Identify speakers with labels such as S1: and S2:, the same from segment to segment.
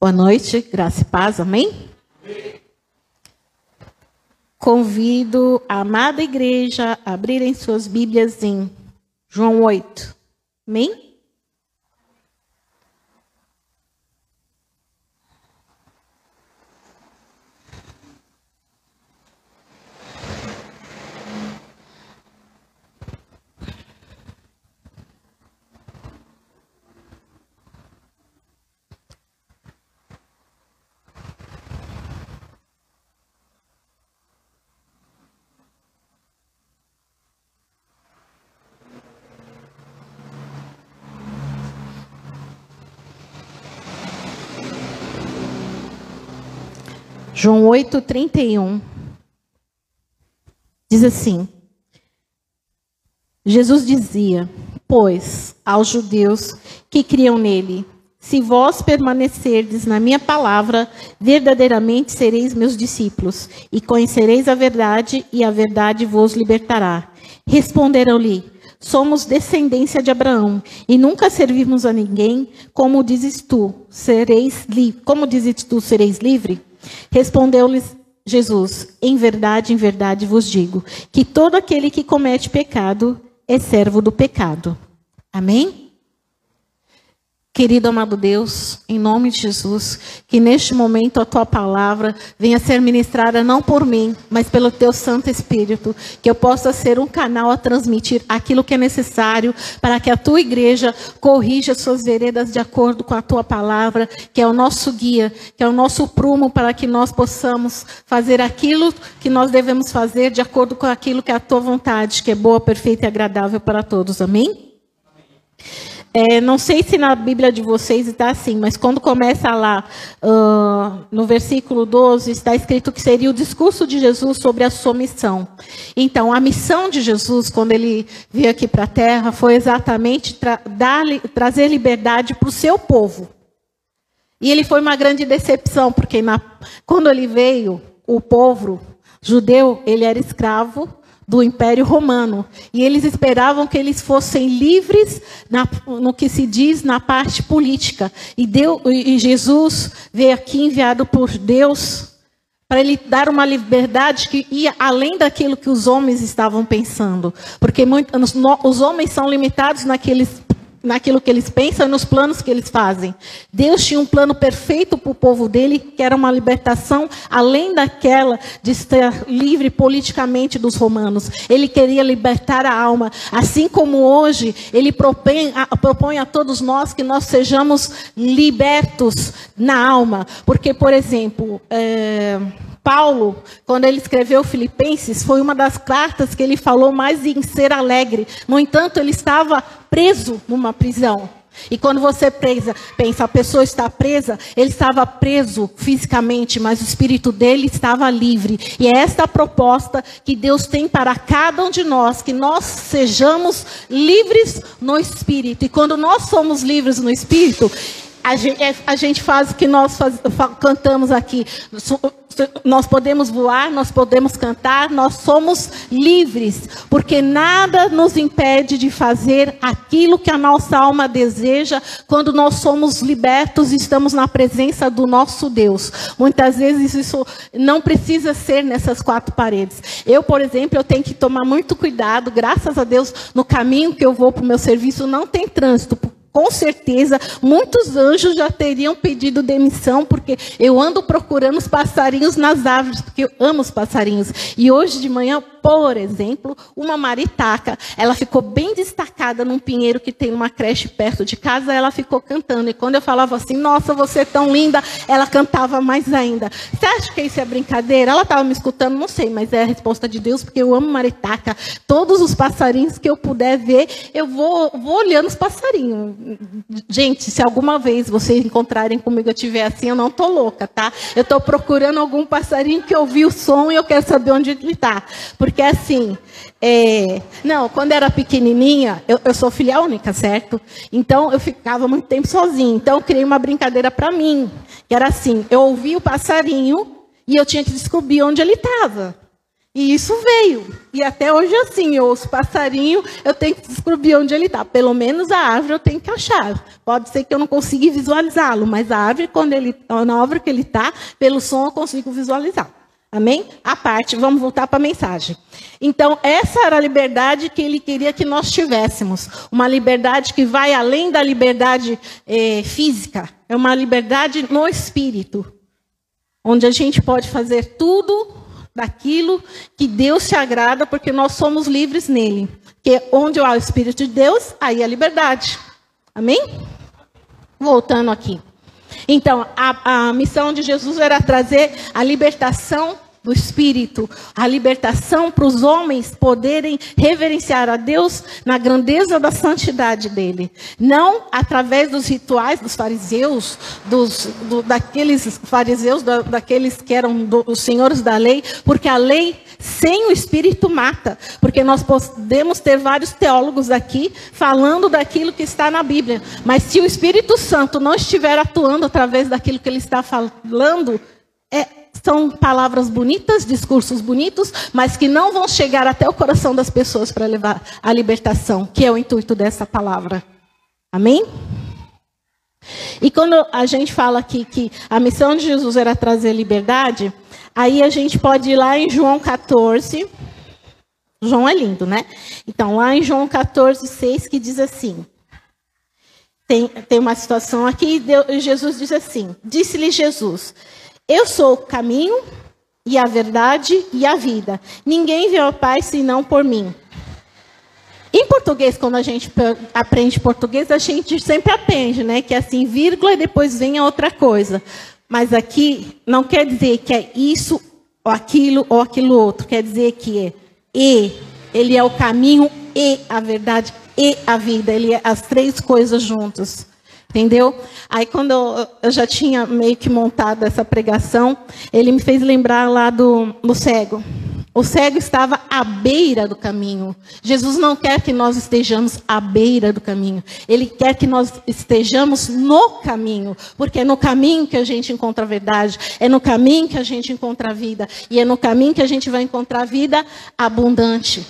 S1: Boa noite, graça e paz, amém? Convido a amada igreja a abrirem suas Bíblias em João 8, amém? João 8, 31. Diz assim: Jesus dizia, pois, aos judeus que criam nele: Se vós permanecerdes na minha palavra, verdadeiramente sereis meus discípulos, e conhecereis a verdade, e a verdade vos libertará. Responderam-lhe: Somos descendência de Abraão e nunca servimos a ninguém. Como dizes tu, sereis? Como dizes tu, sereis livre? Respondeu-lhes Jesus: Em verdade, em verdade vos digo que todo aquele que comete pecado é servo do pecado. Amém? Querido amado Deus, em nome de Jesus, que neste momento a tua palavra venha ser ministrada não por mim, mas pelo teu Santo Espírito, que eu possa ser um canal a transmitir aquilo que é necessário para que a tua igreja corrija suas veredas de acordo com a tua palavra, que é o nosso guia, que é o nosso prumo para que nós possamos fazer aquilo que nós devemos fazer de acordo com aquilo que é a tua vontade, que é boa, perfeita e agradável para todos. Amém? Amém. É, não sei se na Bíblia de vocês está assim, mas quando começa lá, uh, no versículo 12, está escrito que seria o discurso de Jesus sobre a sua missão. Então, a missão de Jesus, quando ele veio aqui para a terra, foi exatamente tra dar, trazer liberdade para o seu povo. E ele foi uma grande decepção, porque na, quando ele veio, o povo judeu, ele era escravo do Império Romano. E eles esperavam que eles fossem livres na, no que se diz na parte política. E, Deus, e Jesus veio aqui enviado por Deus para ele dar uma liberdade que ia além daquilo que os homens estavam pensando. Porque muito, os homens são limitados naqueles naquilo que eles pensam e nos planos que eles fazem. Deus tinha um plano perfeito para o povo dele, que era uma libertação além daquela de estar livre politicamente dos romanos. Ele queria libertar a alma, assim como hoje ele propõe a, propõe a todos nós que nós sejamos libertos na alma. Porque, por exemplo, é Paulo, quando ele escreveu Filipenses, foi uma das cartas que ele falou mais em ser alegre. No entanto, ele estava preso numa prisão. E quando você presa, pensa, a pessoa está presa, ele estava preso fisicamente, mas o espírito dele estava livre. E é esta a proposta que Deus tem para cada um de nós, que nós sejamos livres no espírito. E quando nós somos livres no espírito, a gente, é, a gente faz o que nós faz, cantamos aqui. Nós podemos voar, nós podemos cantar, nós somos livres, porque nada nos impede de fazer aquilo que a nossa alma deseja quando nós somos libertos e estamos na presença do nosso Deus. Muitas vezes isso não precisa ser nessas quatro paredes. Eu, por exemplo, eu tenho que tomar muito cuidado, graças a Deus, no caminho que eu vou para o meu serviço não tem trânsito, com certeza muitos anjos já teriam pedido demissão, porque eu ando procurando os passarinhos nas árvores, porque eu amo os passarinhos. E hoje de manhã por exemplo, uma maritaca, ela ficou bem destacada num pinheiro que tem uma creche perto de casa, ela ficou cantando. E quando eu falava assim, nossa, você é tão linda, ela cantava mais ainda. Você acha que isso é brincadeira? Ela estava me escutando, não sei, mas é a resposta de Deus, porque eu amo maritaca. Todos os passarinhos que eu puder ver, eu vou, vou olhando os passarinhos. Gente, se alguma vez vocês encontrarem comigo, eu estiver assim, eu não estou louca, tá? Eu estou procurando algum passarinho que ouviu o som e eu quero saber onde ele está. Porque assim, é, não, quando era pequenininha, eu, eu, sou filha única, certo? Então eu ficava muito tempo sozinha. Então eu criei uma brincadeira para mim, que era assim: eu ouvia o passarinho e eu tinha que descobrir onde ele estava. E isso veio. E até hoje, assim, eu ouço passarinho, eu tenho que descobrir onde ele está. Pelo menos a árvore eu tenho que achar. Pode ser que eu não consiga visualizá-lo, mas a árvore, quando ele, na árvore que ele está, pelo som eu consigo visualizar. Amém? A parte, vamos voltar para a mensagem. Então, essa era a liberdade que ele queria que nós tivéssemos. Uma liberdade que vai além da liberdade eh, física. É uma liberdade no espírito. Onde a gente pode fazer tudo daquilo que Deus se agrada, porque nós somos livres nele. Que onde há o Espírito de Deus, aí a liberdade. Amém? Voltando aqui. Então, a, a missão de Jesus era trazer a libertação do Espírito, a libertação para os homens poderem reverenciar a Deus na grandeza da santidade dele. Não através dos rituais dos fariseus, dos, do, daqueles fariseus, da, daqueles que eram do, os senhores da lei, porque a lei sem o Espírito mata. Porque nós podemos ter vários teólogos aqui falando daquilo que está na Bíblia. Mas se o Espírito Santo não estiver atuando através daquilo que ele está falando, é, são palavras bonitas, discursos bonitos, mas que não vão chegar até o coração das pessoas para levar a libertação, que é o intuito dessa palavra. Amém? E quando a gente fala aqui que a missão de Jesus era trazer liberdade, aí a gente pode ir lá em João 14. João é lindo, né? Então, lá em João 14, 6, que diz assim: tem, tem uma situação aqui, Deus, Jesus diz assim: Disse-lhe Jesus: eu sou o caminho e a verdade e a vida. Ninguém vê ao Pai senão por mim. Em português, quando a gente aprende português, a gente sempre aprende, né? Que é assim, vírgula e depois vem a outra coisa. Mas aqui não quer dizer que é isso, ou aquilo, ou aquilo outro. Quer dizer que é e. Ele é o caminho e a verdade e a vida. Ele é as três coisas juntas. Entendeu? Aí, quando eu, já tinha meio que montado essa pregação, ele me fez lembrar lá do, do cego. O cego estava à beira do caminho. Jesus não quer que nós estejamos à beira do caminho. Ele quer que nós estejamos no caminho. Porque é no caminho que a gente encontra a verdade. É no caminho que a gente encontra a vida. E é no caminho que a gente vai encontrar a vida abundante.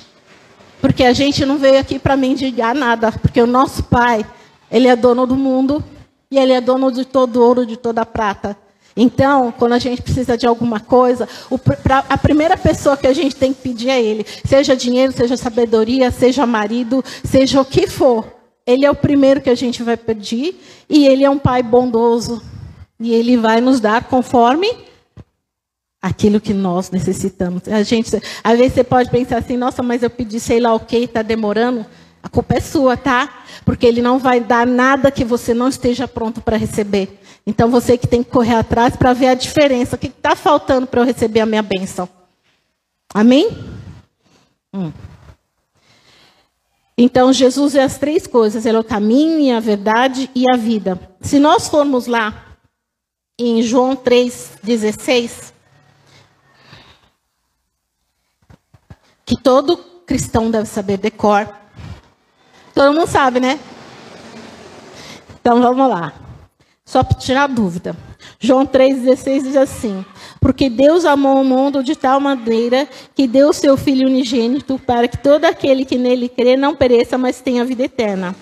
S1: Porque a gente não veio aqui para mendigar nada. Porque o nosso Pai ele é dono do mundo e ele é dono de todo ouro, de toda prata. Então, quando a gente precisa de alguma coisa, a primeira pessoa que a gente tem que pedir é Ele. Seja dinheiro, seja sabedoria, seja marido, seja o que for. Ele é o primeiro que a gente vai pedir e Ele é um Pai bondoso. E Ele vai nos dar conforme aquilo que nós necessitamos. A gente, às vezes você pode pensar assim, nossa, mas eu pedi sei lá o que, está demorando. A culpa é sua, tá? Porque ele não vai dar nada que você não esteja pronto para receber. Então você que tem que correr atrás para ver a diferença. O que está faltando para eu receber a minha bênção? Amém? Hum. Então Jesus é as três coisas: ele é o caminho, a verdade e a vida. Se nós formos lá em João 3,16, que todo cristão deve saber decor. Todo mundo sabe, né? Então vamos lá. Só para tirar dúvida. João 3,16 diz assim: Porque Deus amou o mundo de tal maneira que deu o seu Filho unigênito para que todo aquele que nele crê não pereça, mas tenha vida eterna.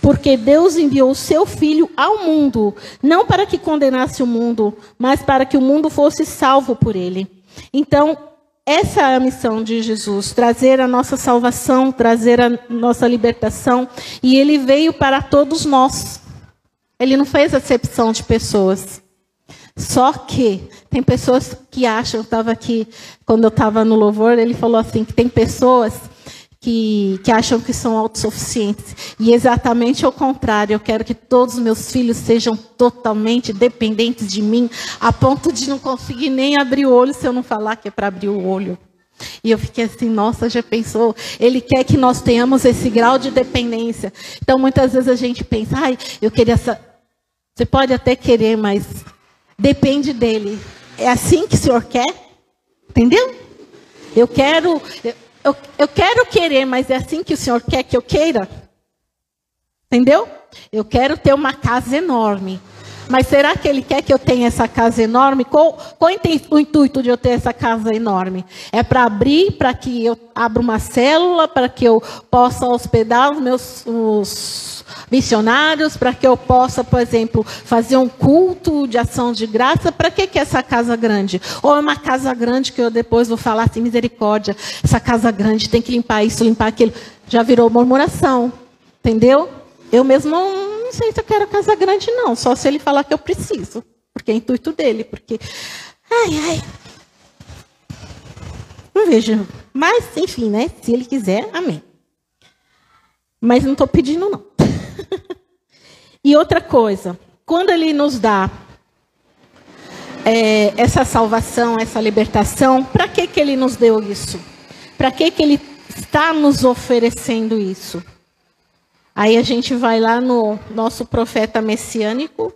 S1: Porque Deus enviou o seu Filho ao mundo, não para que condenasse o mundo, mas para que o mundo fosse salvo por ele. Então, essa é a missão de Jesus, trazer a nossa salvação, trazer a nossa libertação, e ele veio para todos nós. Ele não fez acepção de pessoas. Só que tem pessoas que acham, eu estava aqui, quando eu estava no louvor, ele falou assim, que tem pessoas que, que acham que são autossuficientes. E exatamente ao contrário, eu quero que todos os meus filhos sejam totalmente dependentes de mim, a ponto de não conseguir nem abrir o olho se eu não falar que é para abrir o olho. E eu fiquei assim, nossa, já pensou? Ele quer que nós tenhamos esse grau de dependência. Então, muitas vezes a gente pensa, ai, eu queria. Essa... Você pode até querer, mas depende dele. É assim que o senhor quer? Entendeu? Eu quero eu, eu quero querer, mas é assim que o Senhor quer que eu queira? Entendeu? Eu quero ter uma casa enorme. Mas será que ele quer que eu tenha essa casa enorme? Qual, qual o intuito de eu ter essa casa enorme? É para abrir, para que eu abra uma célula, para que eu possa hospedar os meus os missionários, para que eu possa, por exemplo, fazer um culto de ação de graça. Para que, que é essa casa grande? Ou é uma casa grande que eu depois vou falar assim, misericórdia, essa casa grande tem que limpar isso, limpar aquilo. Já virou murmuração, entendeu? Eu mesmo não sei se eu quero casa grande, não. Só se ele falar que eu preciso. Porque é intuito dele. Porque. Ai, ai. Não vejo. Mas, enfim, né? Se ele quiser, amém. Mas não estou pedindo, não. E outra coisa. Quando ele nos dá é, essa salvação, essa libertação, para que, que ele nos deu isso? Para que, que ele está nos oferecendo isso? Aí a gente vai lá no nosso profeta messiânico,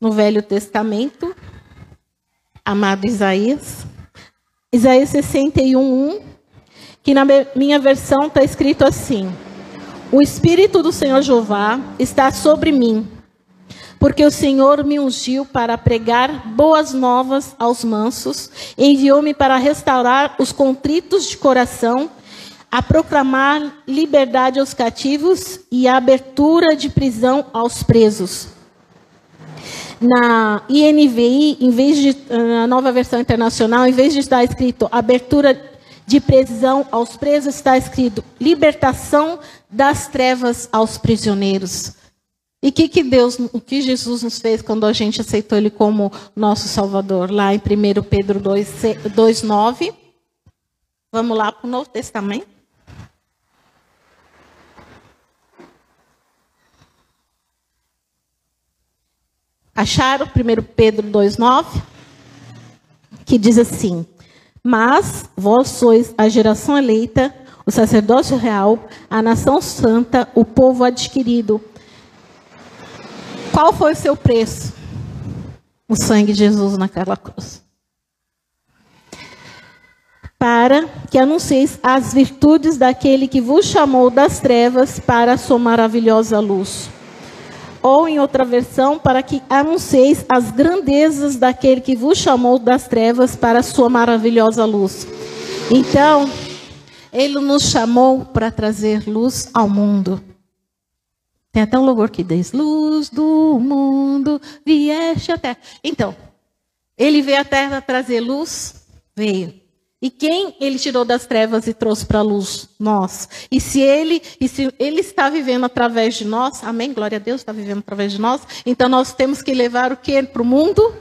S1: no Velho Testamento, amado Isaías. Isaías 61, 1, que na minha versão está escrito assim: O Espírito do Senhor Jeová está sobre mim, porque o Senhor me ungiu para pregar boas novas aos mansos, enviou-me para restaurar os contritos de coração a proclamar liberdade aos cativos e a abertura de prisão aos presos. Na INVI, em vez de na nova versão internacional, em vez de estar escrito abertura de prisão aos presos, está escrito libertação das trevas aos prisioneiros. E que, que Deus, o que Jesus nos fez quando a gente aceitou Ele como nosso Salvador? Lá em 1 Pedro 2,9. Vamos lá para o Novo Testamento. Acharam 1 Pedro 2,9? Que diz assim: Mas vós sois a geração eleita, o sacerdócio real, a nação santa, o povo adquirido. Qual foi o seu preço? O sangue de Jesus naquela cruz. Para que anuncieis as virtudes daquele que vos chamou das trevas para a sua maravilhosa luz ou em outra versão, para que anuncieis as grandezas daquele que vos chamou das trevas para a sua maravilhosa luz. Então, ele nos chamou para trazer luz ao mundo. Tem até um louvor que diz: Luz do mundo, vieste a terra. Então, ele veio à terra trazer luz? Veio. E quem ele tirou das trevas e trouxe para a luz? Nós. E se ele, e se ele está vivendo através de nós, amém? Glória a Deus, está vivendo através de nós. Então nós temos que levar o que para o mundo?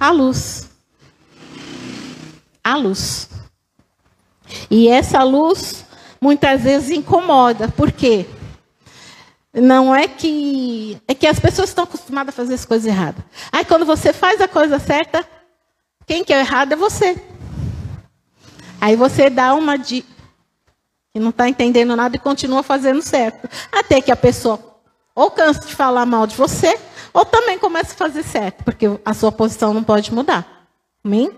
S1: A luz. A luz. E essa luz muitas vezes incomoda. Por quê? Não é que. É que as pessoas estão acostumadas a fazer as coisas erradas. Aí quando você faz a coisa certa, quem que é errado é você. Aí você dá uma de que não está entendendo nada e continua fazendo certo. Até que a pessoa ou cansa de falar mal de você, ou também começa a fazer certo, porque a sua posição não pode mudar. Amém?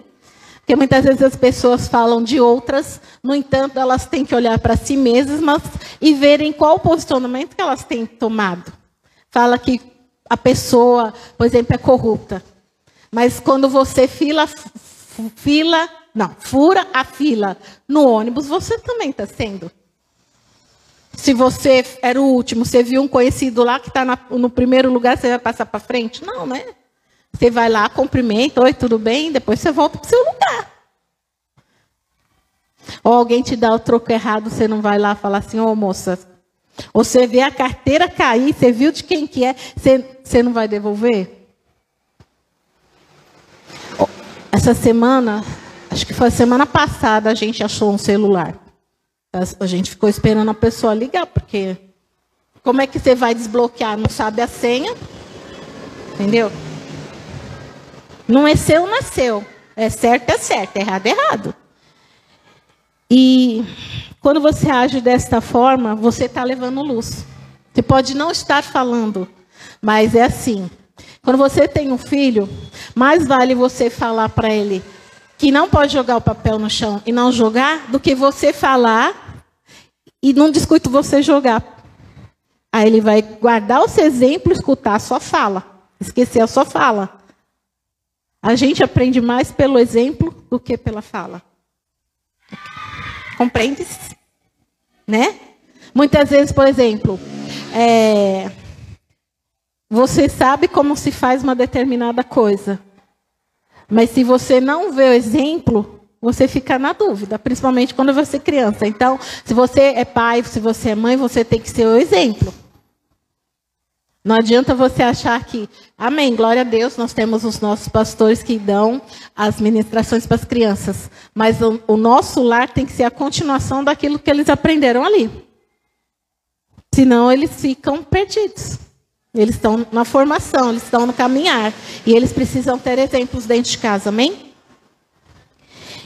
S1: Porque muitas vezes as pessoas falam de outras, no entanto, elas têm que olhar para si mesmas e verem qual posicionamento que elas têm tomado. Fala que a pessoa, por exemplo, é corrupta. Mas quando você fila, fila não, fura a fila no ônibus, você também está sendo. Se você era o último, você viu um conhecido lá que está no primeiro lugar, você vai passar para frente? Não, né? Você vai lá, cumprimenta, oi, tudo bem? Depois você volta para o seu lugar. Ou alguém te dá o troco errado, você não vai lá falar assim, ô oh, moça. Ou você vê a carteira cair, você viu de quem que é, você, você não vai devolver? Essa semana, Acho que foi semana passada a gente achou um celular. A gente ficou esperando a pessoa ligar, porque como é que você vai desbloquear? Não sabe a senha? Entendeu? Não é seu, não é seu. É certo, é certo. É errado, é errado. E quando você age desta forma, você está levando luz. Você pode não estar falando, mas é assim. Quando você tem um filho, mais vale você falar para ele: que não pode jogar o papel no chão e não jogar, do que você falar e num discurso você jogar. Aí ele vai guardar o seu exemplo escutar a sua fala. Esqueceu, só fala. A gente aprende mais pelo exemplo do que pela fala. Compreende-se? Né? Muitas vezes, por exemplo, é, você sabe como se faz uma determinada coisa. Mas se você não vê o exemplo, você fica na dúvida, principalmente quando você é criança. Então, se você é pai, se você é mãe, você tem que ser o exemplo. Não adianta você achar que, amém, glória a Deus, nós temos os nossos pastores que dão as ministrações para as crianças. Mas o, o nosso lar tem que ser a continuação daquilo que eles aprenderam ali. Senão eles ficam perdidos. Eles estão na formação, eles estão no caminhar. E eles precisam ter exemplos dentro de casa, amém?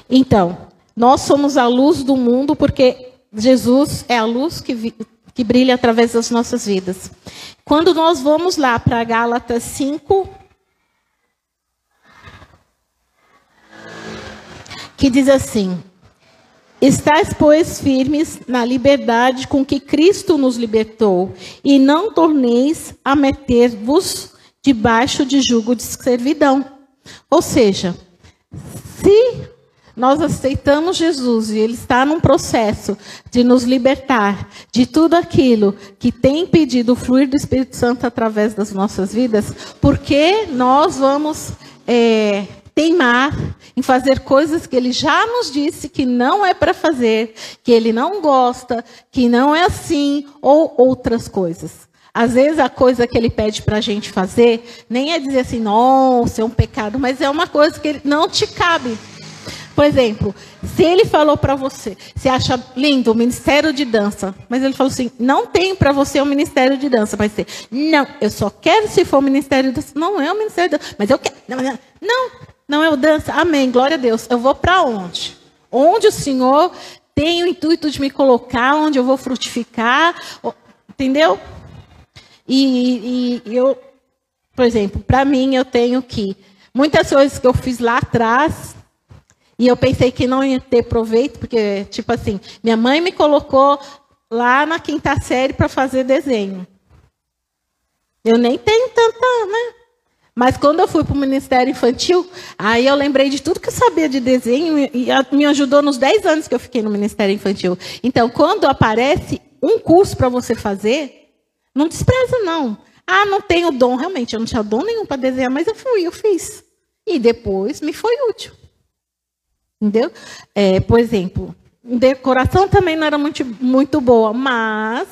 S1: Então, nós somos a luz do mundo porque Jesus é a luz que, que brilha através das nossas vidas. Quando nós vamos lá para Gálatas 5, que diz assim: Estais, pois, firmes na liberdade com que Cristo nos libertou, e não torneis a meter-vos debaixo de jugo de servidão. Ou seja, se nós aceitamos Jesus e Ele está num processo de nos libertar de tudo aquilo que tem impedido o fluir do Espírito Santo através das nossas vidas, porque nós vamos é, teimar em fazer coisas que Ele já nos disse que não é para fazer, que Ele não gosta, que não é assim, ou outras coisas. Às vezes a coisa que ele pede para a gente fazer nem é dizer assim, nossa, é um pecado, mas é uma coisa que não te cabe. Por exemplo, se ele falou para você, você acha lindo o ministério de dança, mas ele falou assim: não tem para você um ministério de dança, vai ser. Não, eu só quero se for o ministério de dança. Não é o ministério de dança, mas eu quero. Não, não é o dança. Amém, glória a Deus. Eu vou para onde? Onde o Senhor tem o intuito de me colocar, onde eu vou frutificar, entendeu? E, e eu, por exemplo, para mim eu tenho que muitas coisas que eu fiz lá atrás e eu pensei que não ia ter proveito, porque, tipo assim, minha mãe me colocou lá na quinta série para fazer desenho. Eu nem tenho tanta, né? Mas quando eu fui para o Ministério Infantil, aí eu lembrei de tudo que eu sabia de desenho e me ajudou nos 10 anos que eu fiquei no Ministério Infantil. Então, quando aparece um curso para você fazer, não despreza, não. Ah, não tenho dom. Realmente, eu não tinha dom nenhum para desenhar, mas eu fui, eu fiz. E depois me foi útil. Entendeu? É, por exemplo, decoração também não era muito, muito boa, mas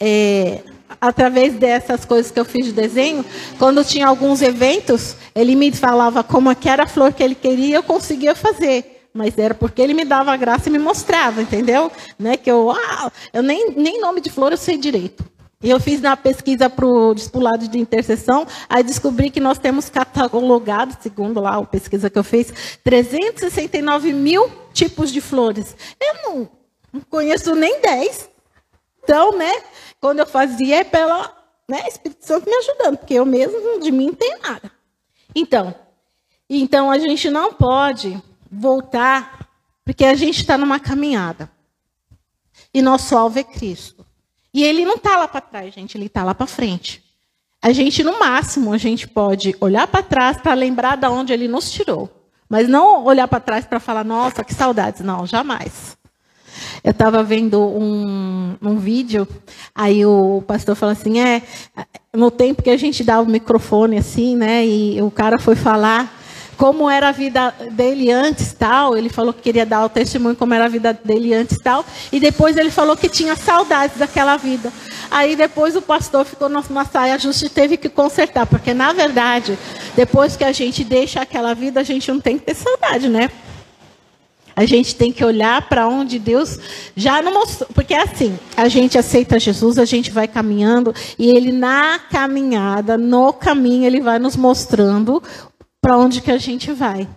S1: é, através dessas coisas que eu fiz de desenho, quando tinha alguns eventos, ele me falava como é que era a flor que ele queria, eu conseguia fazer. Mas era porque ele me dava graça e me mostrava, entendeu? Né? Que eu, ah, eu nem, nem nome de flor eu sei direito. E eu fiz na pesquisa para o discipulado de intercessão, aí descobri que nós temos catalogado, segundo lá a pesquisa que eu fiz, 369 mil tipos de flores. Eu não, não conheço nem 10. Então, né, quando eu fazia é pela né, Espírito Santo me ajudando, porque eu mesmo de mim não tenho nada. Então, então a gente não pode voltar, porque a gente está numa caminhada. E nosso alvo é Cristo. E ele não está lá para trás, gente, ele está lá para frente. A gente, no máximo, a gente pode olhar para trás para lembrar de onde ele nos tirou. Mas não olhar para trás para falar, nossa, que saudades. Não, jamais. Eu estava vendo um, um vídeo, aí o pastor falou assim, é, no tempo que a gente dá o microfone assim, né, e o cara foi falar, como era a vida dele antes tal. Ele falou que queria dar o testemunho como era a vida dele antes tal. E depois ele falou que tinha saudades daquela vida. Aí depois o pastor ficou numa saia justa e teve que consertar, porque na verdade, depois que a gente deixa aquela vida, a gente não tem que ter saudade, né? A gente tem que olhar para onde Deus já não mostrou. Porque é assim, a gente aceita Jesus, a gente vai caminhando, e Ele, na caminhada, no caminho, Ele vai nos mostrando para onde que a gente vai.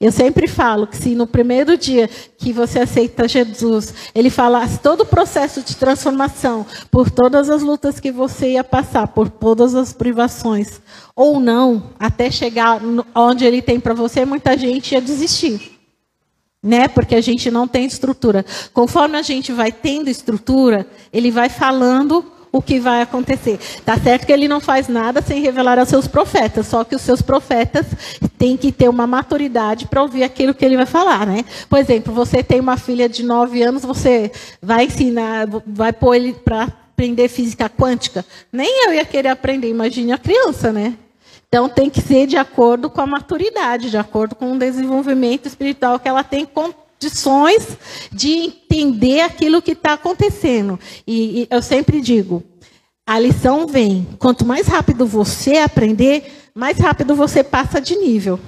S1: Eu sempre falo que se no primeiro dia que você aceita Jesus, ele falasse todo o processo de transformação, por todas as lutas que você ia passar, por todas as privações, ou não, até chegar onde ele tem para você, muita gente ia desistir. Né? Porque a gente não tem estrutura. Conforme a gente vai tendo estrutura, ele vai falando o que vai acontecer. Tá certo que ele não faz nada sem revelar aos seus profetas, só que os seus profetas têm que ter uma maturidade para ouvir aquilo que ele vai falar, né? Por exemplo, você tem uma filha de 9 anos, você vai ensinar, vai pôr ele para aprender física quântica? Nem eu ia querer aprender, imagine a criança, né? Então tem que ser de acordo com a maturidade, de acordo com o desenvolvimento espiritual que ela tem condições de entender aquilo que está acontecendo. E, e eu sempre digo, a lição vem. Quanto mais rápido você aprender, mais rápido você passa de nível.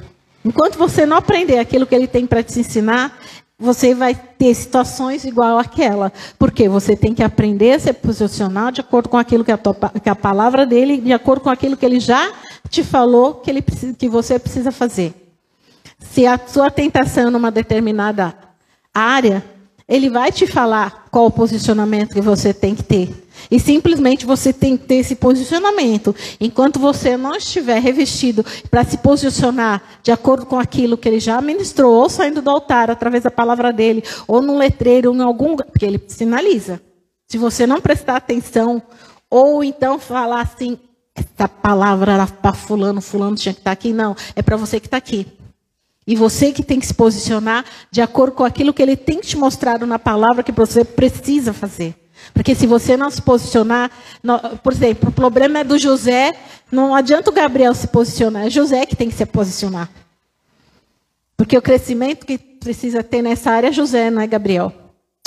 S1: Enquanto você não aprender aquilo que ele tem para te ensinar, você vai ter situações igual àquela. Porque você tem que aprender a se posicionar de acordo com aquilo que a, tua, que a palavra dele, de acordo com aquilo que ele já te falou que, ele que você precisa fazer. Se a sua tentação é numa determinada área, ele vai te falar qual o posicionamento que você tem que ter. E simplesmente você tem que ter esse posicionamento. Enquanto você não estiver revestido para se posicionar de acordo com aquilo que ele já ministrou, ou saindo do altar através da palavra dele, ou num letreiro, ou em algum. Porque ele sinaliza. Se você não prestar atenção, ou então falar assim, essa palavra para fulano, fulano tinha que estar tá aqui. Não, é para você que está aqui. E você que tem que se posicionar de acordo com aquilo que ele tem te mostrado na palavra que você precisa fazer. Porque se você não se posicionar, por exemplo, o problema é do José, não adianta o Gabriel se posicionar, é José que tem que se posicionar. Porque o crescimento que precisa ter nessa área é José, não é Gabriel.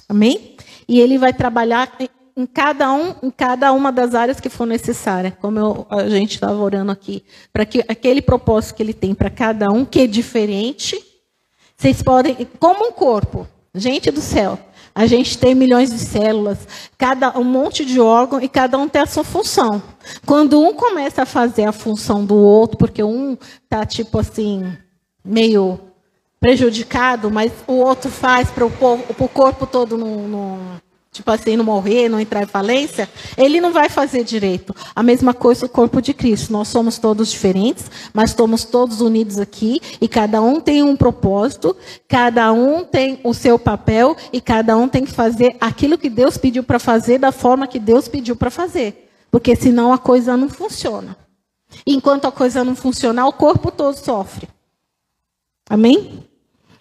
S1: Amém? E ele vai trabalhar em cada um, em cada uma das áreas que for necessária, como eu, a gente estava orando aqui, para que aquele propósito que ele tem para cada um, que é diferente, vocês podem, como um corpo, gente do céu, a gente tem milhões de células, cada um monte de órgão e cada um tem a sua função. Quando um começa a fazer a função do outro, porque um tá tipo assim meio prejudicado, mas o outro faz para o corpo todo não, tipo assim, não morrer, não entrar em falência, ele não vai fazer direito. A mesma coisa o corpo de Cristo. Nós somos todos diferentes, mas estamos todos unidos aqui e cada um tem um propósito, cada um tem o seu papel e cada um tem que fazer aquilo que Deus pediu para fazer da forma que Deus pediu para fazer. Porque senão a coisa não funciona. Enquanto a coisa não funcionar, o corpo todo sofre. Amém?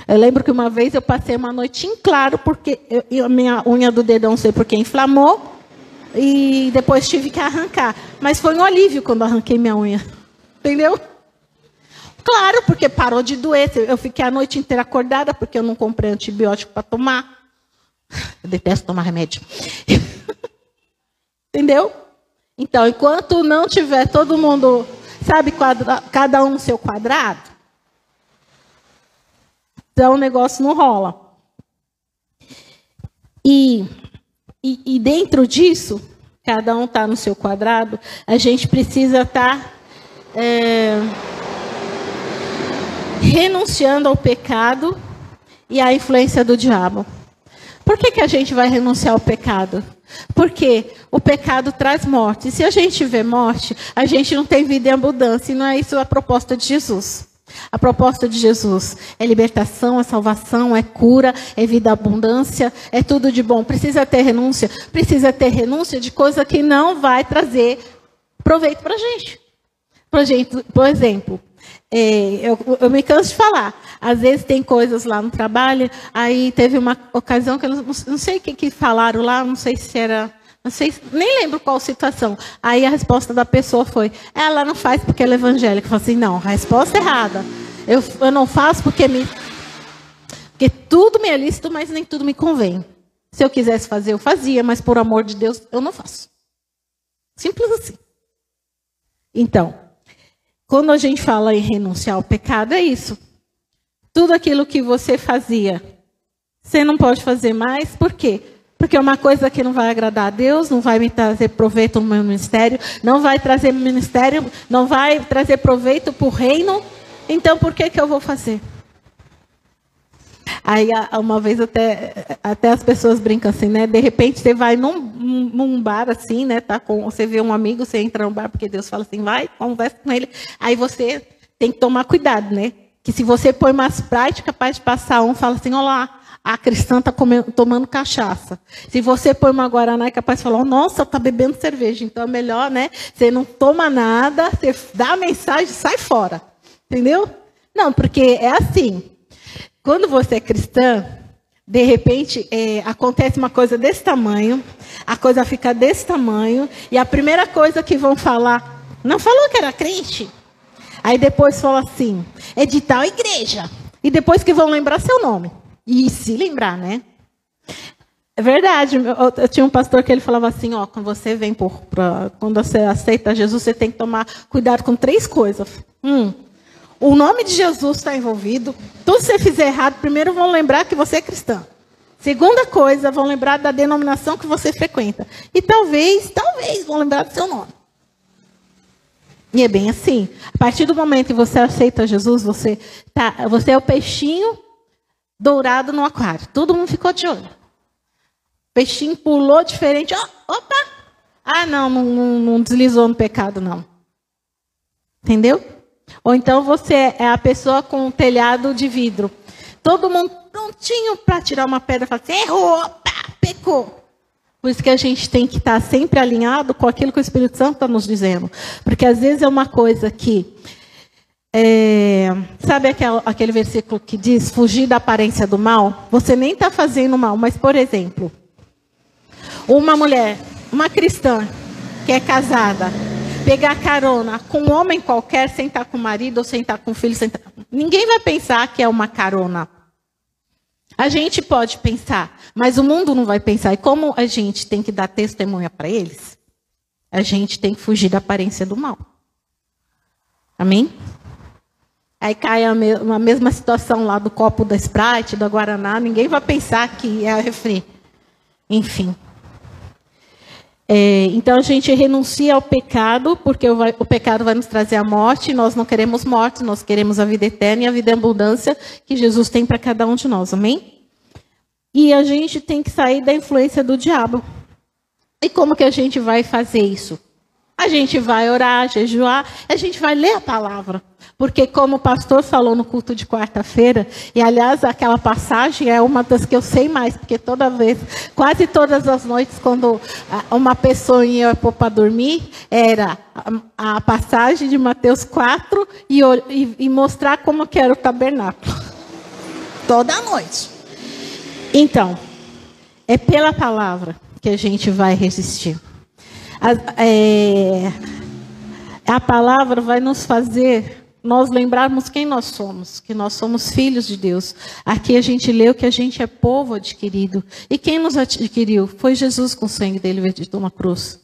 S1: Eu lembro que uma vez eu passei uma noite em claro, porque eu, a minha unha do dedo não sei porque inflamou, e depois tive que arrancar. Mas foi um alívio quando arranquei minha unha. Entendeu? Claro, porque parou de doer. Eu fiquei a noite inteira acordada, porque eu não comprei antibiótico para tomar. Eu detesto tomar remédio. Entendeu? Então, enquanto não tiver todo mundo, sabe, quadra, cada um seu quadrado, então o negócio não rola. E, e, e dentro disso, cada um está no seu quadrado, a gente precisa estar tá, é, renunciando ao pecado e à influência do diabo. Por que, que a gente vai renunciar ao pecado? Porque o pecado traz morte. E se a gente vê morte, a gente não tem vida em abundância. E não é isso a proposta de Jesus. A proposta de Jesus é libertação, é salvação, é cura, é vida abundância, é tudo de bom. Precisa ter renúncia? Precisa ter renúncia de coisa que não vai trazer proveito para a gente. Por exemplo, é, eu, eu, me canso de falar. Às vezes tem coisas lá no trabalho, aí teve uma ocasião que eu não, não sei o que, que falaram lá, não sei se era não sei, nem lembro qual situação. Aí a resposta da pessoa foi: ela não faz porque ela é evangélica. Eu falei assim: não, a resposta é errada. Eu, eu não faço porque me. Porque tudo me é lícito, mas nem tudo me convém. Se eu quisesse fazer, eu fazia, mas por amor de Deus, eu não faço. Simples assim. Então, quando a gente fala em renunciar ao pecado, é isso. Tudo aquilo que você fazia, você não pode fazer mais, por quê? Porque é uma coisa que não vai agradar a Deus, não vai me trazer proveito no meu ministério, não vai trazer ministério, não vai trazer proveito para o reino. Então, por que, que eu vou fazer? Aí, uma vez até, até as pessoas brincam assim, né? De repente você vai num, num bar assim, né? Tá com, você vê um amigo, você entra no bar, porque Deus fala assim, vai, conversa com ele. Aí você tem que tomar cuidado, né? Que se você põe mais prática, capaz de passar um, fala assim, olá, a cristã está tomando cachaça. Se você põe uma guaraná, é capaz de falar, nossa, está bebendo cerveja. Então é melhor, né? Você não toma nada, você dá a mensagem, sai fora. Entendeu? Não, porque é assim. Quando você é cristã, de repente é, acontece uma coisa desse tamanho, a coisa fica desse tamanho, e a primeira coisa que vão falar, não falou que era crente? Aí depois fala assim, é de tal igreja. E depois que vão lembrar seu nome. E se lembrar, né? É verdade. Eu, tinha um pastor que ele falava assim, ó, quando você vem por, pra, quando você aceita Jesus, você tem que tomar cuidado com três coisas. Um, o nome de Jesus está envolvido. Tudo que você fizer errado, primeiro vão lembrar que você é cristã. Segunda coisa, vão lembrar da denominação que você frequenta. E talvez, talvez, vão lembrar do seu nome. E é bem assim. A partir do momento que você aceita Jesus, você, tá, você é o peixinho dourado no aquário. Todo mundo ficou de olho. Peixinho pulou diferente. Oh, opa! Ah, não, não, não deslizou no pecado, não. Entendeu? Ou então você é a pessoa com um telhado de vidro. Todo mundo prontinho para tirar uma pedra e falar assim, errou, opa, pecou. Por isso que a gente tem que estar sempre alinhado com aquilo que o Espírito Santo está nos dizendo. Porque às vezes é uma coisa que é, sabe aquele, versículo que diz fugir da aparência do mal? Você nem está fazendo mal, mas, por exemplo, uma mulher, uma cristã que é casada, pegar carona com um homem qualquer, sentar com o marido ou sentar com o filho, sentar... ninguém vai pensar que é uma carona. A gente pode pensar, mas o mundo não vai pensar. E como a gente tem que dar testemunha para eles, a gente tem que fugir da aparência do mal. Amém? Aí cai a, me a mesma situação lá do copo da Sprite, da Guaraná, ninguém vai pensar que é refri. Enfim. É, então a gente renuncia ao pecado, porque o, o, pecado vai nos trazer a morte, nós não queremos morte, nós queremos a vida eterna e a vida em abundância que Jesus tem para cada um de nós, amém? E a gente tem que sair da influência do diabo. E como que a gente vai fazer isso? A gente vai orar, jejuar, a gente vai ler a palavra. Porque, como o pastor falou no culto de quarta-feira, e aliás, aquela passagem é uma das que eu sei mais, porque toda vez, quase todas as noites, quando uma pessoa ia para dormir, era a, passagem de Mateus 4 e, e, e mostrar como que era o tabernáculo. Toda noite. Então, é pela palavra que a gente vai resistir. A, é, a palavra vai nos fazer nós lembrarmos quem nós somos, que nós somos filhos de Deus. Aqui a gente leu que a gente é povo adquirido. E quem nos adquiriu? Foi Jesus com o sangue dele vertido na cruz.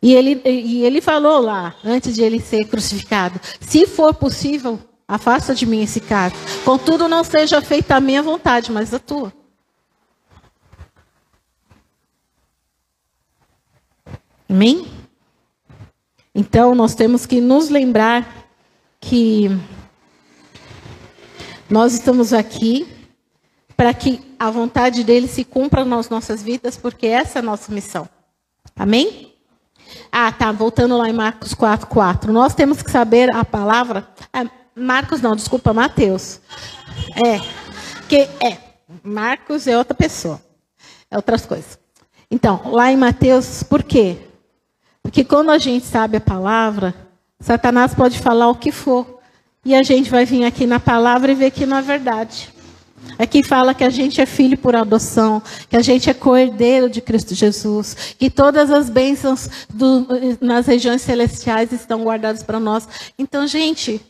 S1: E ele, e ele falou lá, antes de ele ser crucificado: se for possível, afasta de mim esse caso. Contudo, não seja feita a minha vontade, mas a tua. Amém? Então, nós temos que nos lembrar que nós estamos aqui para que a vontade dele se cumpra nas nossas vidas, porque essa é a nossa missão. Amém? Ah, tá. Voltando lá em Marcos 4, 4. Nós temos que saber a palavra. É, Marcos não, desculpa, Mateus. É. Que é. Marcos é outra pessoa. É outras coisas. Então, lá em Mateus, por quê? Porque quando a gente sabe a palavra, Satanás pode falar o que for. E a gente vai vir aqui na palavra e ver que não é verdade. Aqui fala que a gente é filho por adoção, que a gente é coerdeiro de Cristo Jesus, que todas as bênçãos do, nas regiões celestiais estão guardadas para nós. Então, gente,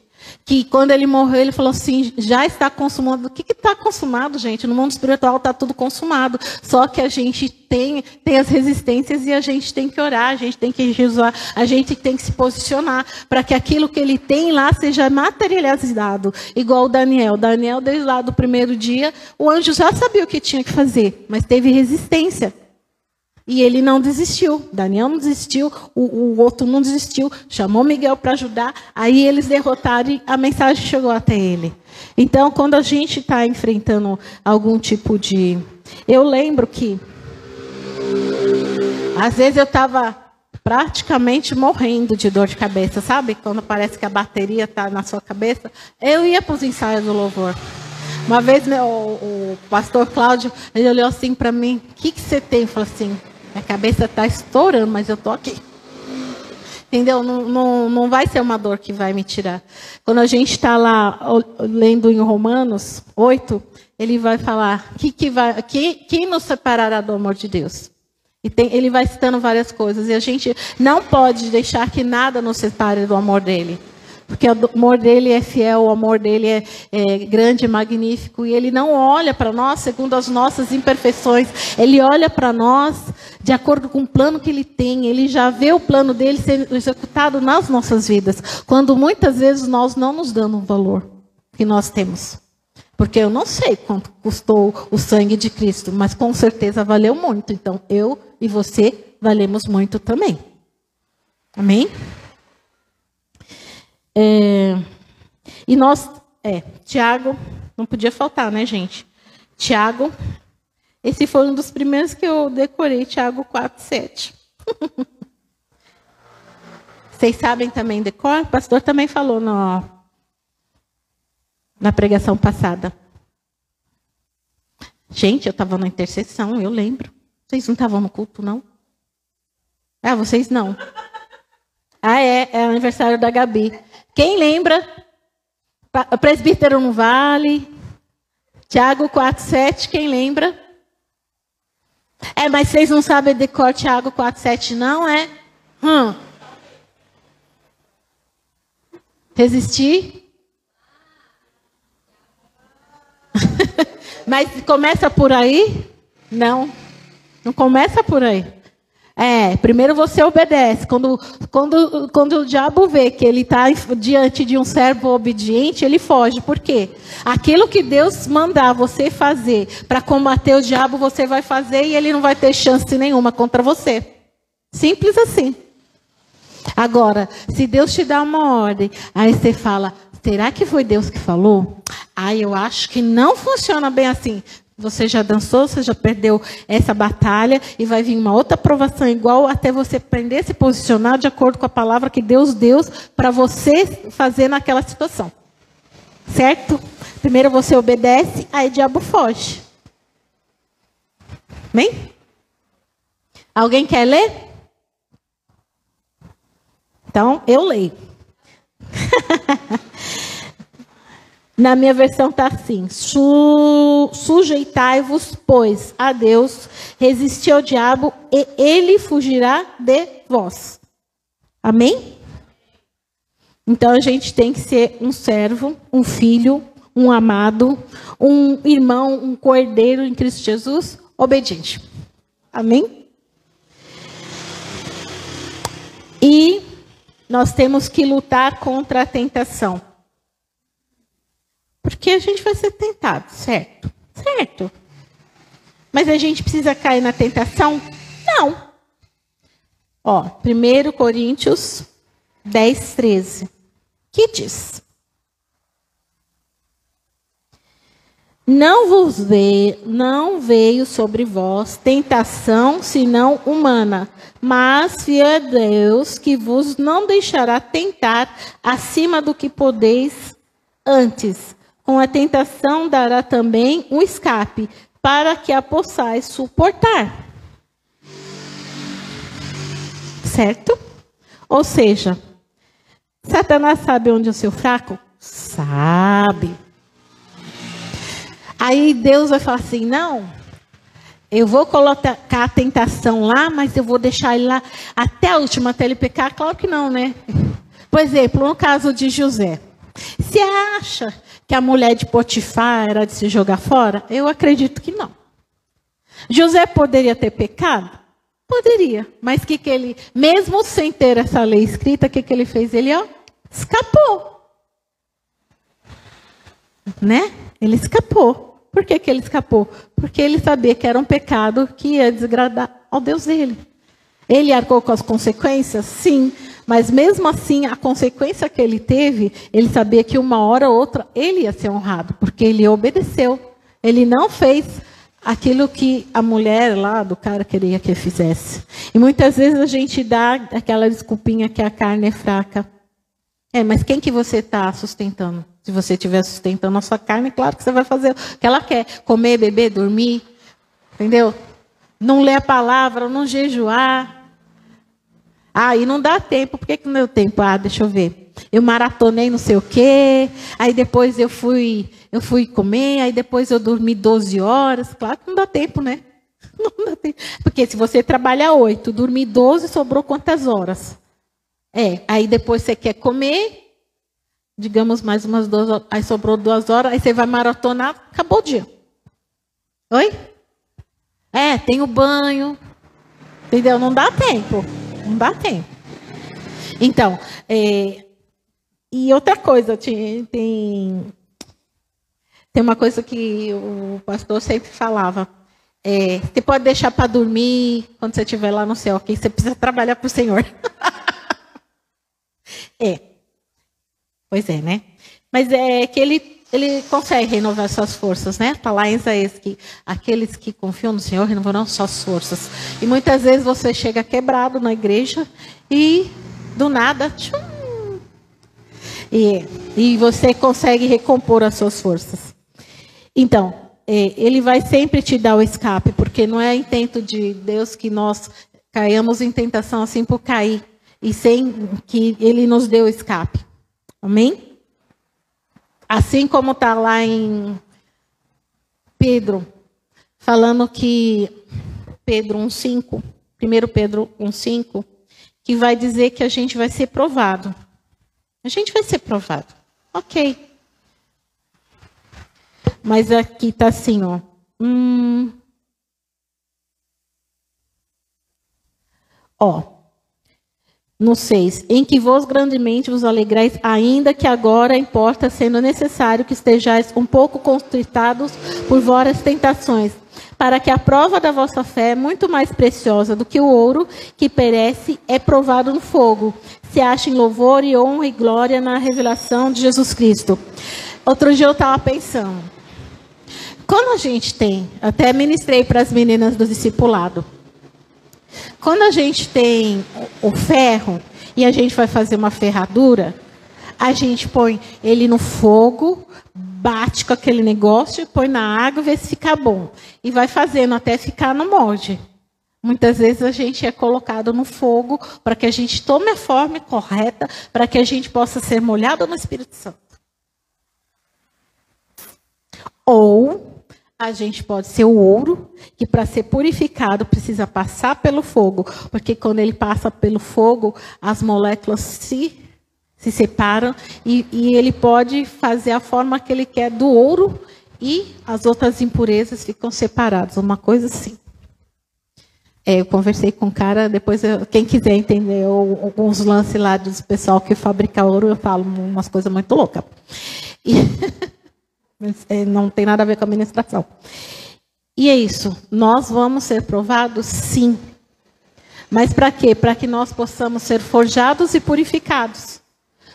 S1: que quando ele morreu, ele falou assim: já está consumado. O que está consumado, gente? No mundo espiritual está tudo consumado. Só que a gente tem, tem as resistências e a gente tem que orar, a gente tem que jejuar, a gente tem que se posicionar para que aquilo que ele tem lá seja materializado. Igual o Daniel. Daniel, desde lá do primeiro dia, o anjo já sabia o que tinha que fazer, mas teve resistência. E ele não desistiu. Daniel não desistiu, o, o outro não desistiu, chamou Miguel para ajudar. Aí eles derrotaram e a mensagem chegou até ele. Então, quando a gente está enfrentando algum tipo de. Eu lembro que. Às vezes eu estava praticamente morrendo de dor de cabeça, sabe? Quando parece que a bateria está na sua cabeça. Eu ia para os ensaios do louvor. Uma vez o, o, pastor Cláudio, ele olhou assim para mim, o que, que você tem? Eu falei assim, minha cabeça está estourando, mas eu estou aqui. Entendeu? Não, não, não vai ser uma dor que vai me tirar. Quando a gente está lá lendo em Romanos 8, ele vai falar: que, que vai, que, quem nos separará do amor de Deus? E tem, ele vai citando várias coisas. E a gente não pode deixar que nada nos separe do amor dele. Porque o amor dele é fiel, o amor dele é, é grande, magnífico. E ele não olha para nós segundo as nossas imperfeições. Ele olha para nós de acordo com o plano que ele tem. Ele já vê o plano dele sendo executado nas nossas vidas. Quando muitas vezes nós não nos damos o valor que nós temos. Porque eu não sei quanto custou o sangue de Cristo, mas com certeza valeu muito. Então eu e você valemos muito também. Amém? É, e nós, é, Tiago, não podia faltar, né, gente? Tiago, esse foi um dos primeiros que eu decorei, Tiago 4, 7. Vocês sabem também decor? O pastor também falou no, na pregação passada. Gente, eu estava na intercessão, eu lembro. Vocês não estavam no culto, não? Ah, vocês não. Ah, é, é aniversário da Gabi. Quem lembra? Presbítero no Vale. Tiago 4,7, quem lembra? É, mas vocês não sabem decor Tiago 4,7, não, é? Hum. Resistir? Mas começa por aí? Não. Não começa por aí. É, primeiro você obedece. Quando, quando, quando o diabo vê que ele está diante de um servo obediente, ele foge. Por quê? Aquilo que Deus mandar você fazer para combater o diabo, você vai fazer e ele não vai ter chance nenhuma contra você. Simples assim. Agora, se Deus te dá uma ordem, aí você fala: será que foi Deus que falou? Ah, eu acho que não funciona bem assim. Você já dançou, você já perdeu essa batalha e vai vir uma outra aprovação igual até você aprender a se posicionar de acordo com a palavra que Deus deu para você fazer naquela situação. Certo? Primeiro você obedece, aí o diabo foge. Amém? Alguém quer ler? Então, eu leio. Na minha versão está assim: Su sujeitai-vos, pois, a Deus, resisti ao diabo e ele fugirá de vós. Amém? Então a gente tem que ser um servo, um filho, um amado, um irmão, um cordeiro em Cristo Jesus, obediente. Amém? E nós temos que lutar contra a tentação. Porque a gente vai ser tentado, certo? Certo. Mas a gente precisa cair na tentação? Não. Ó, 1 Coríntios 10, 13. Que diz? Não vos veio, não veio sobre vós tentação senão humana, mas fiel é Deus que vos não deixará tentar acima do que podeis antes com a tentação dará também um escape, para que a possais suportar. Certo? Ou seja, Satanás sabe onde é o seu fraco? Sabe. Aí Deus vai falar assim: não, eu vou colocar a tentação lá, mas eu vou deixar ele lá até a última, até ele pecar? Claro que não, né? Por exemplo, no caso de José. Se acha que a mulher de Potifar era de se jogar fora? Eu acredito que não. José poderia ter pecado? Poderia. Mas que que ele, mesmo sem ter essa lei escrita, o que, que ele fez? Ele ó, escapou. Né? Ele escapou. Por que, que ele escapou? Porque ele sabia que era um pecado que ia desagradar ao Deus dele. Ele arcou com as consequências? Sim. Mas mesmo assim, a consequência que ele teve, ele sabia que uma hora ou outra ele ia ser honrado, porque ele obedeceu. Ele não fez aquilo que a mulher lá do cara queria que ele fizesse. E muitas vezes a gente dá aquela desculpinha que a carne é fraca. É, mas quem que você está sustentando? Se você estiver sustentando a sua carne, claro que você vai fazer o que ela quer: comer, beber, dormir. Entendeu? Não ler a palavra, não jejuar. E não dá tempo. Por que, que não deu tempo? Ah, deixa eu ver. Eu maratonei não sei o quê, aí depois eu fui, eu fui comer, aí depois eu dormi 12 horas. Claro que não dá tempo, né? Não dá tempo. Porque se você trabalha 8, dormir 12, sobrou quantas horas? É, aí depois você quer comer, digamos mais umas duas horas, aí sobrou duas horas, aí você vai maratonar, acabou o dia. Oi? É, tem o banho, entendeu? Não dá tempo, tempo. Então, é, e outra coisa, tem, tem uma coisa que o pastor sempre falava. É, você pode deixar para dormir quando você estiver lá no céu, ok? Você precisa trabalhar para o Senhor. é. Pois é, né? Mas é que ele, ele consegue renovar suas forças, né? Está lá em Isaías que aqueles que confiam no Senhor renovarão suas forças. E muitas vezes você chega quebrado na igreja e do nada, tchum, e, e você consegue recompor as suas forças. Então, é, ele vai sempre te dar o escape, porque não é intento de Deus que nós caiamos em tentação assim por cair, e sem que ele nos dê o escape. Amém? Assim como está lá em Pedro, falando que Pedro 1,5, 1 Pedro 1,5, que vai dizer que a gente vai ser provado. A gente vai ser provado. Ok. Mas aqui está assim, ó. Hum. Ó. No 6. Em que vos grandemente vos alegrais, ainda que agora importa, sendo necessário que estejais um pouco constritados por várias tentações, para que a prova da vossa fé, muito mais preciosa do que o ouro, que perece, é provado no fogo, se acha em louvor e honra e glória na revelação de Jesus Cristo. Outro dia eu estava pensando, quando a gente tem, até ministrei para as meninas do discipulado, quando a gente tem o ferro e a gente vai fazer uma ferradura, a gente põe ele no fogo, bate com aquele negócio, põe na água vê se fica bom. E vai fazendo até ficar no molde. Muitas vezes a gente é colocado no fogo para que a gente tome a forma correta, para que a gente possa ser molhado no Espírito Santo. Ou a gente pode ser o ouro, que para ser purificado precisa passar pelo fogo, porque quando ele passa pelo fogo, as moléculas se, se separam e, e ele pode fazer a forma que ele quer do ouro e as outras impurezas ficam separadas, uma coisa assim. É, eu conversei com um cara, depois eu, quem quiser entender alguns lances lá do pessoal que fabrica ouro, eu falo umas coisas muito loucas. E, mas, é, não tem nada a ver com a administração. E é isso. Nós vamos ser provados? Sim. Mas para quê? Para que nós possamos ser forjados e purificados.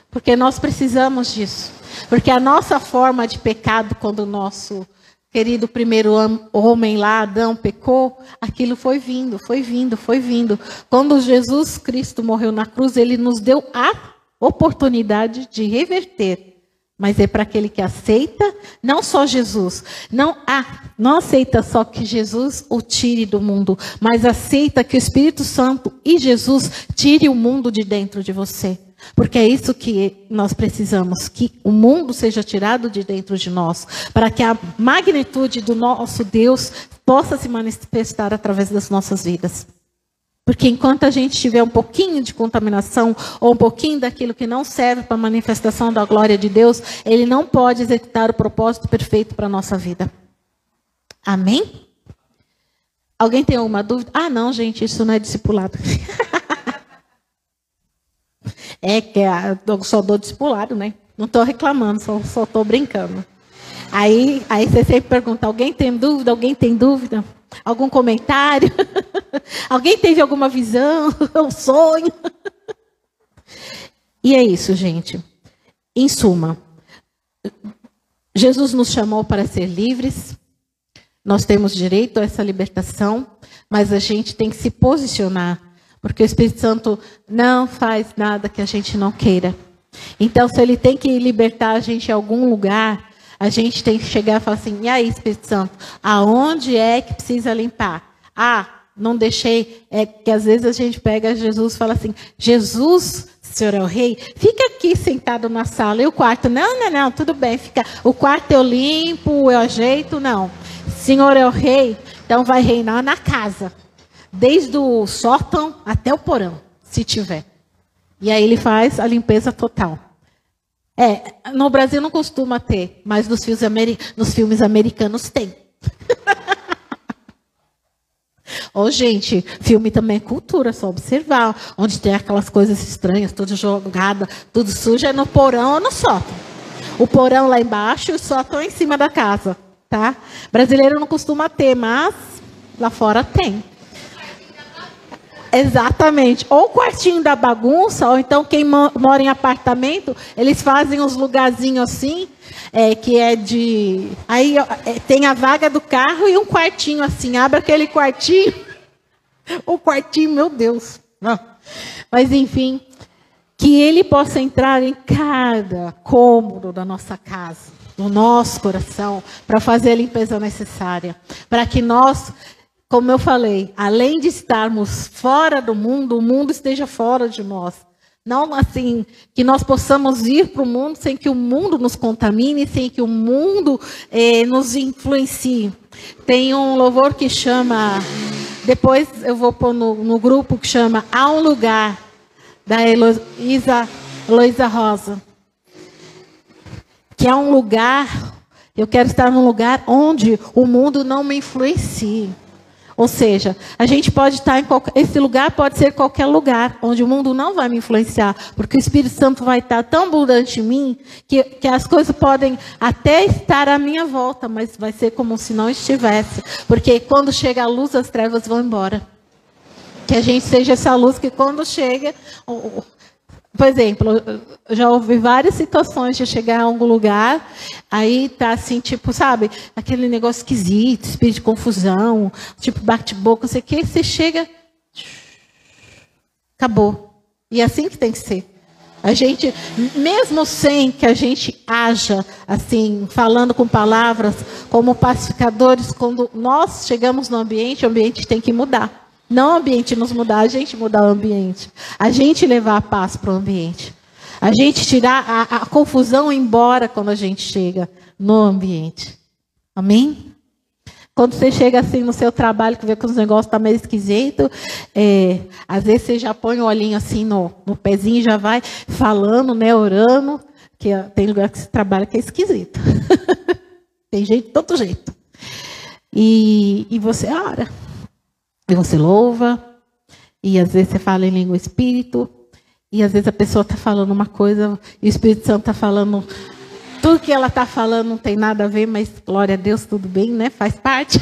S1: Porque nós precisamos disso. Porque a nossa forma de pecado, quando o nosso querido primeiro homem lá, Adão, pecou, aquilo foi vindo, foi vindo, foi vindo. Quando Jesus Cristo morreu na cruz, ele nos deu a oportunidade de reverter. Mas é para aquele que aceita, não só Jesus, não ah, não aceita só que Jesus o tire do mundo, mas aceita que o Espírito Santo e Jesus tire o mundo de dentro de você. Porque é isso que nós precisamos, que o mundo seja tirado de dentro de nós, para que a magnitude do nosso Deus possa se manifestar através das nossas vidas. Porque enquanto a gente tiver um pouquinho de contaminação ou um pouquinho daquilo que não serve para a manifestação da glória de Deus, ele não pode executar o propósito perfeito para a nossa vida. Amém? Alguém tem alguma dúvida? Ah, não, gente, isso não é discipulado. É que eu só dou discipulado, né? Não estou reclamando, só estou brincando. Aí, aí você sempre pergunta: alguém tem dúvida? Alguém tem dúvida? Algum comentário? alguém teve alguma visão? um sonho? e é isso, gente. Em suma, Jesus nos chamou para ser livres. Nós temos direito a essa libertação, mas a gente tem que se posicionar porque o Espírito Santo não faz nada que a gente não queira. Então, se ele tem que libertar a gente em algum lugar, a gente tem que chegar e falar assim: e aí, Espírito Santo, aonde é que precisa limpar? Ah, não deixei. É que às vezes a gente pega Jesus e fala assim: Jesus, senhor é o rei, fica aqui sentado na sala. E o quarto? Não, não, não, tudo bem. Fica. O quarto eu limpo, eu ajeito, não. Senhor é o rei, então vai reinar na casa. Desde o sótão até o porão, se tiver. E aí ele faz a limpeza total. É, no Brasil não costuma ter, mas nos filmes, nos filmes americanos tem. Ô, oh, gente, filme também é cultura, só observar. Onde tem aquelas coisas estranhas, tudo jogada, tudo sujo, é no porão ou no sótão. O porão lá embaixo e o sótão em cima da casa, tá? Brasileiro não costuma ter, mas lá fora tem. Exatamente. Ou o quartinho da bagunça, ou então quem mora em apartamento, eles fazem uns lugarzinhos assim, é, que é de. Aí é, tem a vaga do carro e um quartinho assim. Abre aquele quartinho. O quartinho, meu Deus. Não. Mas enfim, que ele possa entrar em cada cômodo da nossa casa, no nosso coração, para fazer a limpeza necessária, para que nós como eu falei, além de estarmos fora do mundo, o mundo esteja fora de nós. Não assim, que nós possamos ir para o mundo sem que o mundo nos contamine, sem que o mundo eh, nos influencie. Tem um louvor que chama, depois eu vou pôr no, no grupo que chama Há um Lugar, da Heloísa, Rosa. Que é um lugar, eu quero estar num lugar onde o mundo não me influencie. Ou seja, a gente pode estar em qualquer, esse lugar pode ser qualquer lugar onde o mundo não vai me influenciar, porque o Espírito Santo vai estar tão abundante em mim que, que as coisas podem até estar à minha volta, mas vai ser como se não estivesse, porque quando chega a luz as trevas vão embora. Que a gente seja essa luz que quando chega, por exemplo, eu já ouvi várias situações de chegar a algum lugar, aí tá assim, tipo, sabe, aquele negócio esquisito, espírito de confusão, tipo bate-boca, não sei o quê, você chega, acabou. E é assim que tem que ser. A gente, mesmo sem que a gente haja, assim, falando com palavras, como pacificadores, quando nós chegamos no ambiente, o ambiente tem que mudar. Não o ambiente nos mudar, a gente mudar o ambiente. A gente levar a paz para o ambiente. A gente tirar a, a, confusão embora quando a gente chega no ambiente. Amém? Quando você chega assim no seu trabalho, que vê que os negócios estão tá meio esquisito, é, às vezes você já põe o olhinho assim no, no pezinho e já vai falando, né, orando, que tem lugar que você trabalha que é esquisito. tem jeito, todo jeito. E, e você ora. E você louva, e às vezes você fala em língua espírito, e às vezes a pessoa está falando uma coisa e o Espírito Santo está falando. Tudo que ela está falando não tem nada a ver, mas glória a Deus, tudo bem, né? Faz parte.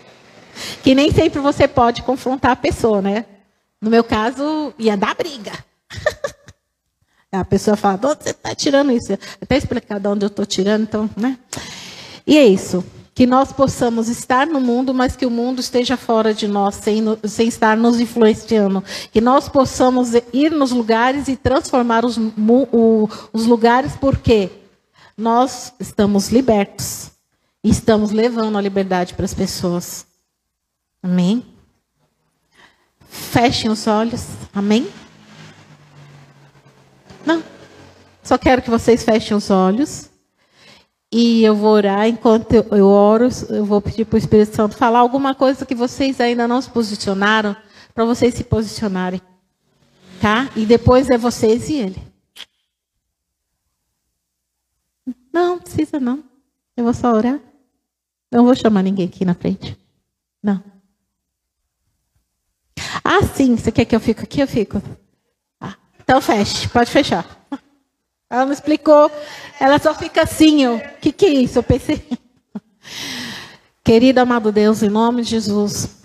S1: que nem sempre você pode confrontar a pessoa, né? No meu caso, ia dar briga. a pessoa fala, onde você está tirando isso? Até explicar de onde eu estou tirando, então, né? E é isso que nós possamos estar no mundo, mas que o mundo esteja fora de nós, sem, sem estar nos influenciando. Que nós possamos ir nos lugares e transformar os, o, os lugares, porque nós estamos libertos. Estamos levando a liberdade para as pessoas. Amém? Fechem os olhos. Amém? Não. Só quero que vocês fechem os olhos. E eu vou orar, enquanto eu oro, eu vou pedir para o Espírito Santo falar alguma coisa que vocês ainda não se posicionaram, para vocês se posicionarem. Tá? E depois é vocês e ele. Não, precisa não. Eu vou só orar. Não vou chamar ninguém aqui na frente. Não. Ah, sim. Você quer que eu fique aqui? Eu fico. Ah, então feche. Pode fechar. Ela não explicou. Ela só fica assim, o que, que é isso? Eu pensei. Querido amado Deus, em nome de Jesus,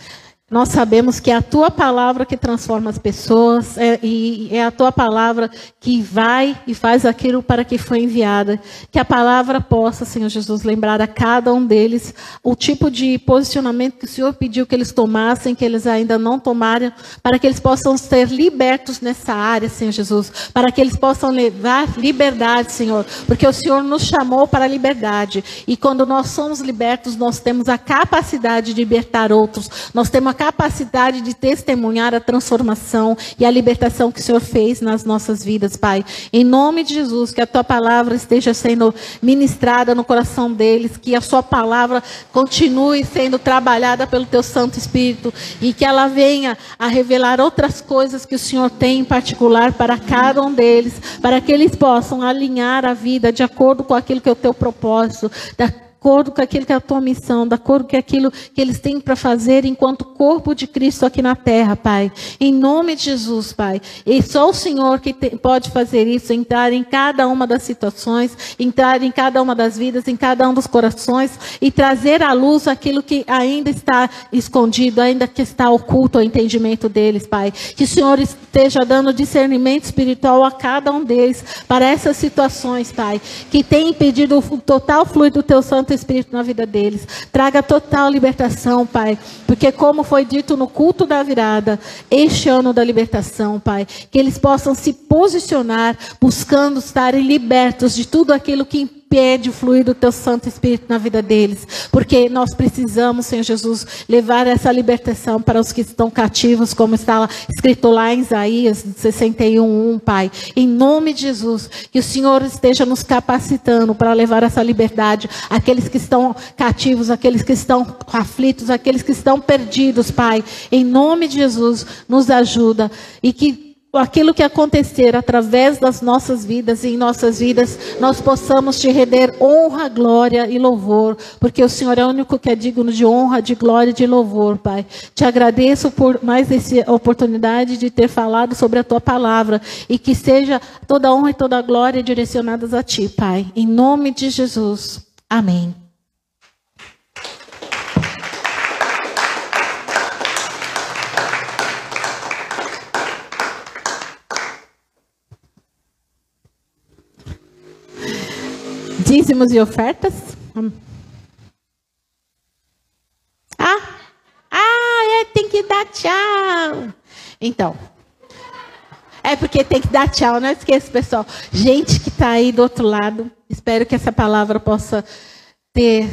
S1: nós sabemos que é a tua palavra que transforma as pessoas é, e é a tua palavra que vai e faz aquilo para que foi enviada. Que a palavra possa, Senhor Jesus, lembrar a cada um deles o tipo de posicionamento que o Senhor pediu que eles tomassem, que eles ainda não tomaram, para que eles possam ser libertos nessa área, Senhor Jesus, para que eles possam levar liberdade, Senhor, porque o Senhor nos chamou para a liberdade. E quando nós somos libertos, nós temos a capacidade de libertar outros, nós temos a capacidade de testemunhar a transformação e a libertação que o Senhor fez nas nossas vidas, Pai. Em nome de Jesus, que a tua palavra esteja sendo ministrada no coração deles, que a sua palavra continue sendo trabalhada pelo teu Santo Espírito e que ela venha a revelar outras coisas que o Senhor tem em particular para cada um deles, para que eles possam alinhar a vida de acordo com aquilo que é o teu propósito, da acordo com aquilo que é a tua missão, de acordo com aquilo que eles têm para fazer enquanto corpo de Cristo aqui na terra, Pai. Em nome de Jesus, Pai. E só o Senhor que te, pode fazer isso, entrar em cada uma das situações, entrar em cada uma das vidas, em cada um dos corações e trazer à luz aquilo que ainda está escondido, ainda que está oculto ao entendimento deles, Pai. Que o Senhor esteja dando discernimento espiritual a cada um deles para essas situações, Pai, que tem impedido o total fluido do teu santo Santo Espírito na vida deles. Traga total libertação, Pai. Porque, como foi dito no culto da virada, este ano da libertação, Pai, que eles possam se posicionar buscando estarem libertos de tudo aquilo que impede o fluir do teu Santo Espírito na vida deles. Porque nós precisamos, Senhor Jesus, levar essa libertação para os que estão cativos, como está escrito lá em Isaías 61, 1, Pai. Em nome de Jesus, que o Senhor esteja nos capacitando para levar essa liberdade àqueles que estão cativos, àqueles que estão aflitos, àqueles que estão perdidos, Pai. Em nome de Jesus, nos ajuda e que aquilo que acontecer através das nossas vidas e em nossas vidas, nós possamos te render honra, glória e louvor, porque o Senhor é o único que é digno de honra, de glória e de louvor, Pai. Te agradeço por mais essa oportunidade de ter falado sobre a tua palavra e que seja toda honra e toda glória direcionadas a ti, Pai. Em nome de Jesus. Amém. Dízimos e ofertas? Ah, ah, é, tem que dar tchau. Então, é porque tem que dar tchau, não esqueça, pessoal. Gente que está aí do outro lado, espero que essa palavra possa ter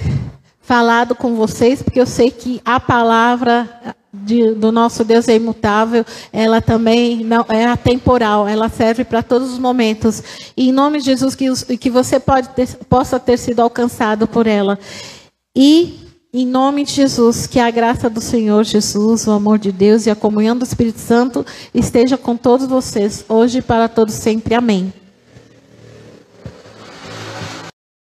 S1: falado com vocês, porque eu sei que a palavra de, do nosso Deus é imutável, ela também não é atemporal, ela serve para todos os momentos. E em nome de Jesus, que, que você pode ter, possa ter sido alcançado por ela. E em nome de Jesus, que a graça do Senhor Jesus, o amor de Deus e a comunhão do Espírito Santo esteja com todos vocês, hoje e para todos sempre. Amém.